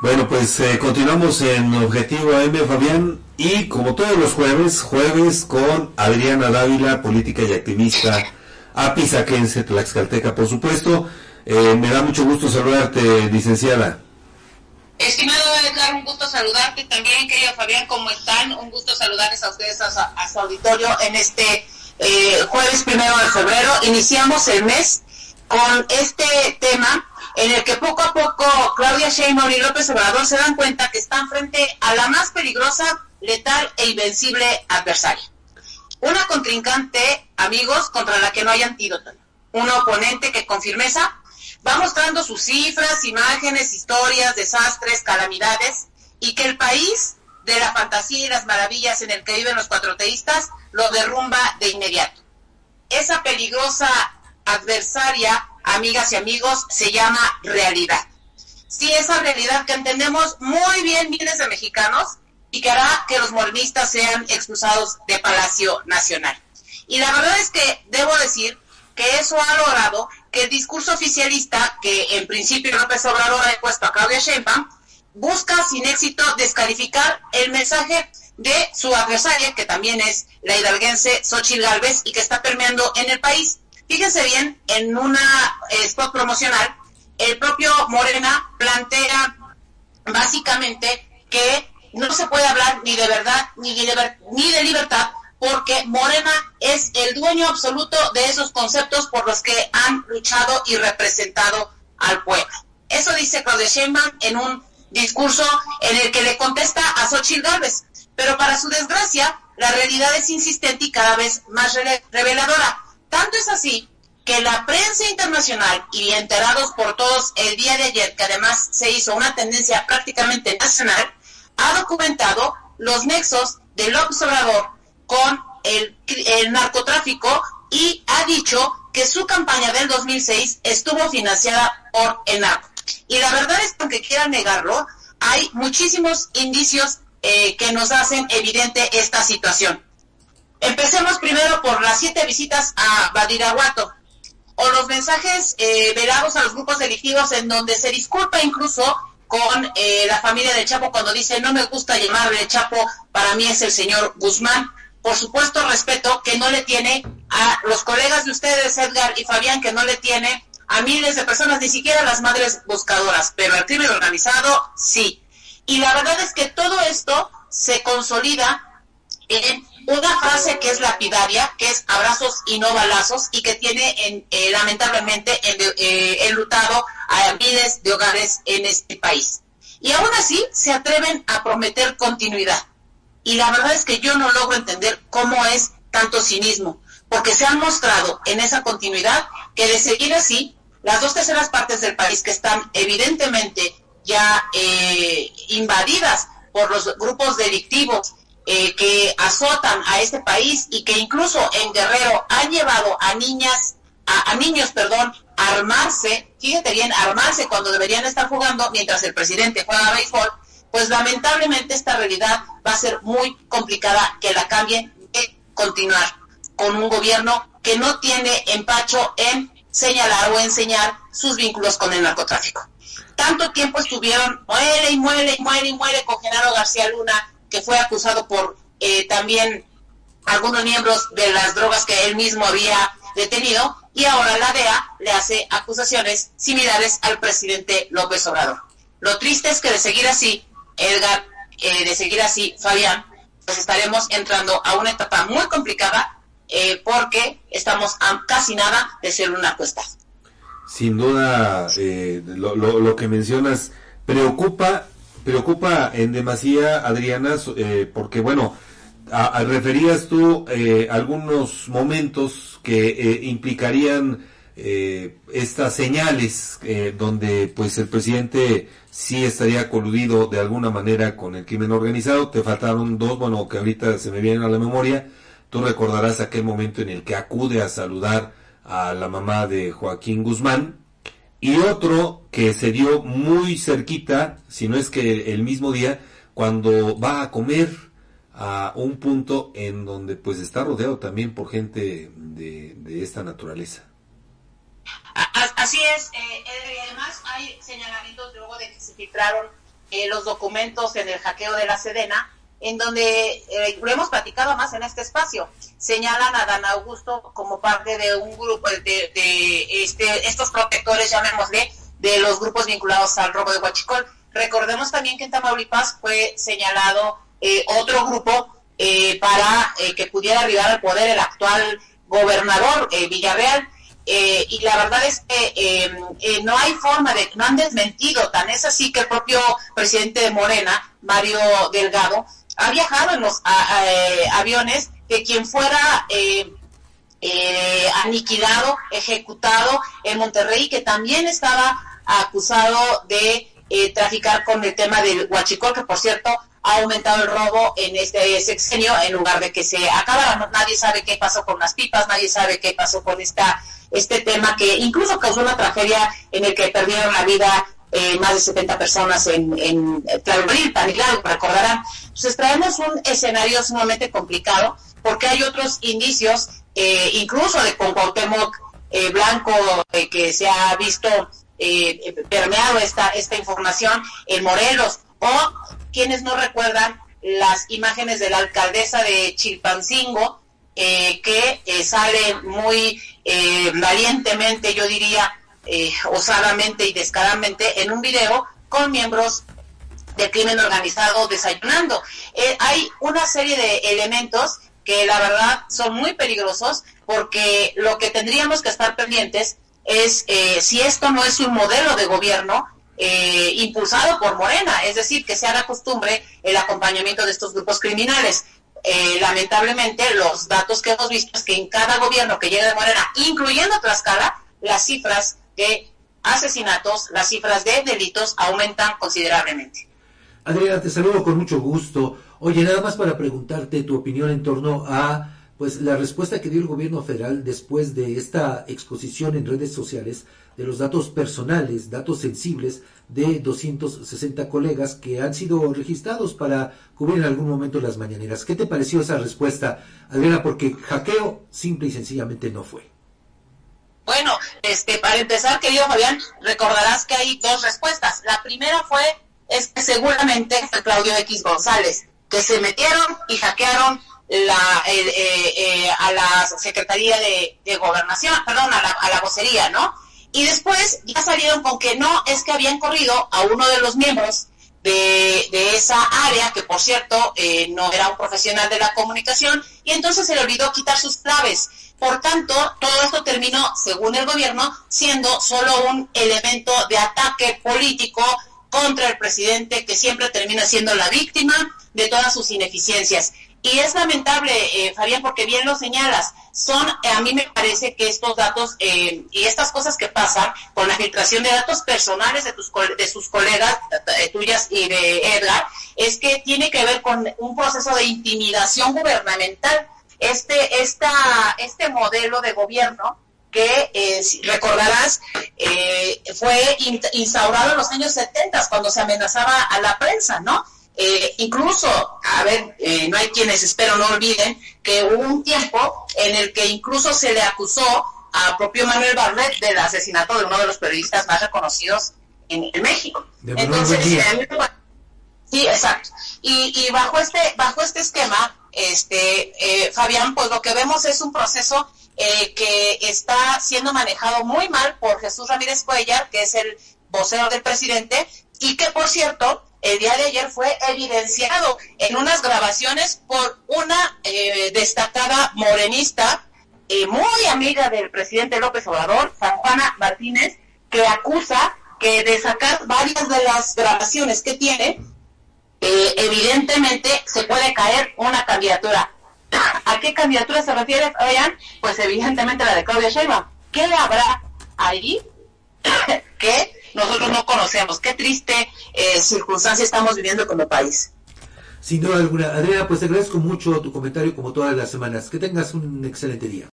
Bueno, pues eh, continuamos en Objetivo AM, Fabián, y como todos los jueves, jueves con Adriana Dávila, política y activista apisaquense, tlaxcalteca, por supuesto. Eh, me da mucho gusto saludarte, licenciada. Estimado Edgar, un gusto saludarte también, querido Fabián, ¿cómo están? Un gusto saludarles a ustedes, a, su auditorio, en este eh, jueves primero de febrero. Iniciamos el mes con este tema en el que poco a poco Claudia Sheinbaum y López Obrador se dan cuenta que están frente a la más peligrosa, letal e invencible adversaria. Una contrincante, amigos, contra la que no hay antídoto. Un oponente que con firmeza va mostrando sus cifras, imágenes, historias, desastres, calamidades, y que el país de la fantasía y las maravillas en el que viven los cuatroteístas lo derrumba de inmediato. Esa peligrosa adversaria amigas y amigos, se llama realidad. Sí, esa realidad que entendemos muy bien miles de mexicanos y que hará que los morenistas sean expulsados de Palacio Nacional. Y la verdad es que debo decir que eso ha logrado que el discurso oficialista, que en principio López Obrador ha puesto a Claudia Sheinbaum, busca sin éxito descalificar el mensaje de su adversaria, que también es la hidalguense Xochitl Galvez y que está permeando en el país. Fíjense bien, en una eh, spot promocional, el propio Morena plantea básicamente que no se puede hablar ni de verdad ni de, ni de libertad porque Morena es el dueño absoluto de esos conceptos por los que han luchado y representado al pueblo. Eso dice Claudia Sheinbaum en un discurso en el que le contesta a Xochitl Gálvez. Pero para su desgracia, la realidad es insistente y cada vez más reveladora. Tanto es así que la prensa internacional y enterados por todos el día de ayer, que además se hizo una tendencia prácticamente nacional, ha documentado los nexos del observador con el, narcotráfico y ha dicho que su campaña del 2006 estuvo financiada por el narco. Y la verdad es que aunque quieran negarlo, hay muchísimos indicios eh, que nos hacen evidente esta situación. Empecemos primero por las siete visitas a Badiraguato, o los mensajes eh, velados a los grupos delictivos en donde se disculpa incluso con eh, la familia de Chapo cuando dice no me gusta llamarle Chapo, para mí es el señor Guzmán. Por supuesto respeto que no le tiene a los colegas de ustedes, Edgar y Fabián, que no le tiene a miles de personas, ni siquiera a las madres buscadoras, pero al crimen organizado sí. Y la verdad es que todo esto se consolida en una frase que es lapidaria, que es abrazos y no balazos, y que tiene en, eh, lamentablemente eh, enlutado a miles de hogares en este país. Y aún así se atreven a prometer continuidad. Y la verdad es que yo no logro entender cómo es tanto cinismo, porque se han mostrado en esa continuidad que de seguir así, las dos terceras partes del país que están evidentemente ya eh, invadidas por los grupos delictivos eh, que azotan a este país y que incluso en Guerrero han llevado a niñas, a, niños, perdón, a armarse, fíjate bien, armarse cuando deberían estar jugando mientras el presidente juega a béisbol, pues lamentablemente esta realidad va a ser muy complicada que la cambie de continuar con un gobierno que no tiene empacho en señalar o enseñar sus vínculos con el narcotráfico. Tanto tiempo estuvieron, muere y muere y muere y muere con Genaro García Luna, que fue acusado por eh, también algunos miembros de las drogas que él mismo había detenido y ahora la DEA le hace acusaciones similares al presidente López Obrador. Lo triste es que de seguir así, Edgar, eh, de seguir así, Fabián, pues estaremos entrando a una etapa muy complicada eh, porque estamos a casi nada de ser una apuesta. Sin duda, lo, lo, lo que mencionas preocupa preocupa en demasía, Adriana, eh, porque bueno, referías tú eh, algunos momentos que eh, implicarían estas señales donde pues el presidente sí estaría coludido de alguna manera con el crimen organizado. Te faltaron dos, bueno, que ahorita se me vienen a la memoria. Tú recordarás aquel momento en el que acude a saludar a la mamá de Joaquín Guzmán, y otro que se dio muy cerquita, si no es que el mismo día, cuando va a comer a un punto en donde pues está rodeado también por gente de, esta naturaleza. Así es, eh, además hay señalamientos luego de que se filtraron eh, los documentos en el hackeo de la Sedena, en donde eh, lo hemos platicado más en este espacio. Señalan a Dan Augusto como parte de un grupo de, este, estos protectores, llamémosle, de los grupos vinculados al robo de Huachicol. Recordemos también que en Tamaulipas fue señalado eh, otro grupo eh, para que pudiera arribar al poder el actual gobernador Villarreal. y la verdad es que no hay forma de, no han desmentido, tan es así que el propio presidente de Morena, Mario Delgado, ha viajado en los eh, aviones que quien fuera eh, eh, aniquilado, ejecutado en Monterrey, que también estaba acusado de traficar con el tema del huachicol, que por cierto ha aumentado el robo en este sexenio en lugar de que se acabara. Nadie sabe qué pasó con las pipas, nadie sabe qué pasó con esta este tema que incluso causó una tragedia en el que perdieron la vida eh, más de 70 personas en, en Clarobril, Panilado, recordarán. Entonces traemos un escenario sumamente complicado porque hay otros indicios, eh, incluso de con Cuauhtémoc eh, Blanco, que se ha visto permeado esta, esta información en Morelos, o quienes no recuerdan las imágenes de la alcaldesa de Chilpancingo, que sale muy valientemente, yo diría, eh, osadamente y descaradamente en un video con miembros del crimen organizado desayunando. Eh, hay una serie de elementos que la verdad son muy peligrosos porque lo que tendríamos que estar pendientes es eh, si esto no es un modelo de gobierno impulsado por Morena, es decir, que se haga costumbre el acompañamiento de estos grupos criminales. lamentablemente, los datos que hemos visto es que en cada gobierno que llega de Morena, incluyendo Tlaxcala, las cifras asesinatos, las cifras de delitos aumentan considerablemente. Adriana, te saludo con mucho gusto. Oye, nada más para preguntarte tu opinión en torno a pues la respuesta que dio el gobierno federal después de esta exposición en redes sociales de los datos personales, datos sensibles de 260 colegas que han sido registrados para cubrir en algún momento las mañaneras. ¿Qué te pareció esa respuesta, Adriana? Porque hackeo simple y sencillamente no fue. Bueno, este, para empezar, querido Fabián, recordarás que hay dos respuestas. La primera fue, es que seguramente fue Claudio X González, que se metieron y hackearon la, eh, eh, a la Secretaría de, Gobernación, perdón, a la, a la vocería, ¿no? Y después ya salieron con que no, es que habían corrido a uno de los miembros de, esa área, que por cierto eh, no era un profesional de la comunicación, y entonces se le olvidó quitar sus claves. Por tanto, todo esto terminó, según el gobierno, siendo solo un elemento de ataque político contra el presidente que siempre termina siendo la víctima de todas sus ineficiencias. Y es lamentable, eh, Fabián, porque bien lo señalas, son, eh, a mí me parece que estos datos eh, y estas cosas que pasan con la filtración de datos personales de, tus, de sus colegas, tuyas y de Edgar, es que tiene que ver con un proceso de intimidación gubernamental este, esta, este modelo de gobierno que eh, recordarás eh, fue instaurado en los años 70 cuando se amenazaba a la prensa, ¿no? Eh, incluso, a ver, no hay quienes espero no olviden que hubo un tiempo en el que incluso se le acusó a propio Manuel Barlet del asesinato de uno de los periodistas más reconocidos en, México. Entonces, sí, exacto. Y, y bajo este bajo este esquema este, eh, Fabián, pues lo que vemos es un proceso eh, que está siendo manejado muy mal por Jesús Ramírez Cuellar, que es el vocero del presidente, y que por cierto, el día de ayer fue evidenciado en unas grabaciones por una eh, destacada morenista, muy amiga del presidente López Obrador, San Juana Martínez, que acusa que de sacar varias de las grabaciones que tiene, eh, evidentemente se puede caer una candidatura. ¿A qué candidatura se refiere, Fabián? Pues evidentemente la de Claudia Sheinbaum. ¿Qué habrá ahí que nosotros no conocemos? Qué triste eh, circunstancia estamos viviendo como país. Sin duda alguna. Adriana, pues te agradezco mucho tu comentario como todas las semanas. Que tengas un excelente día.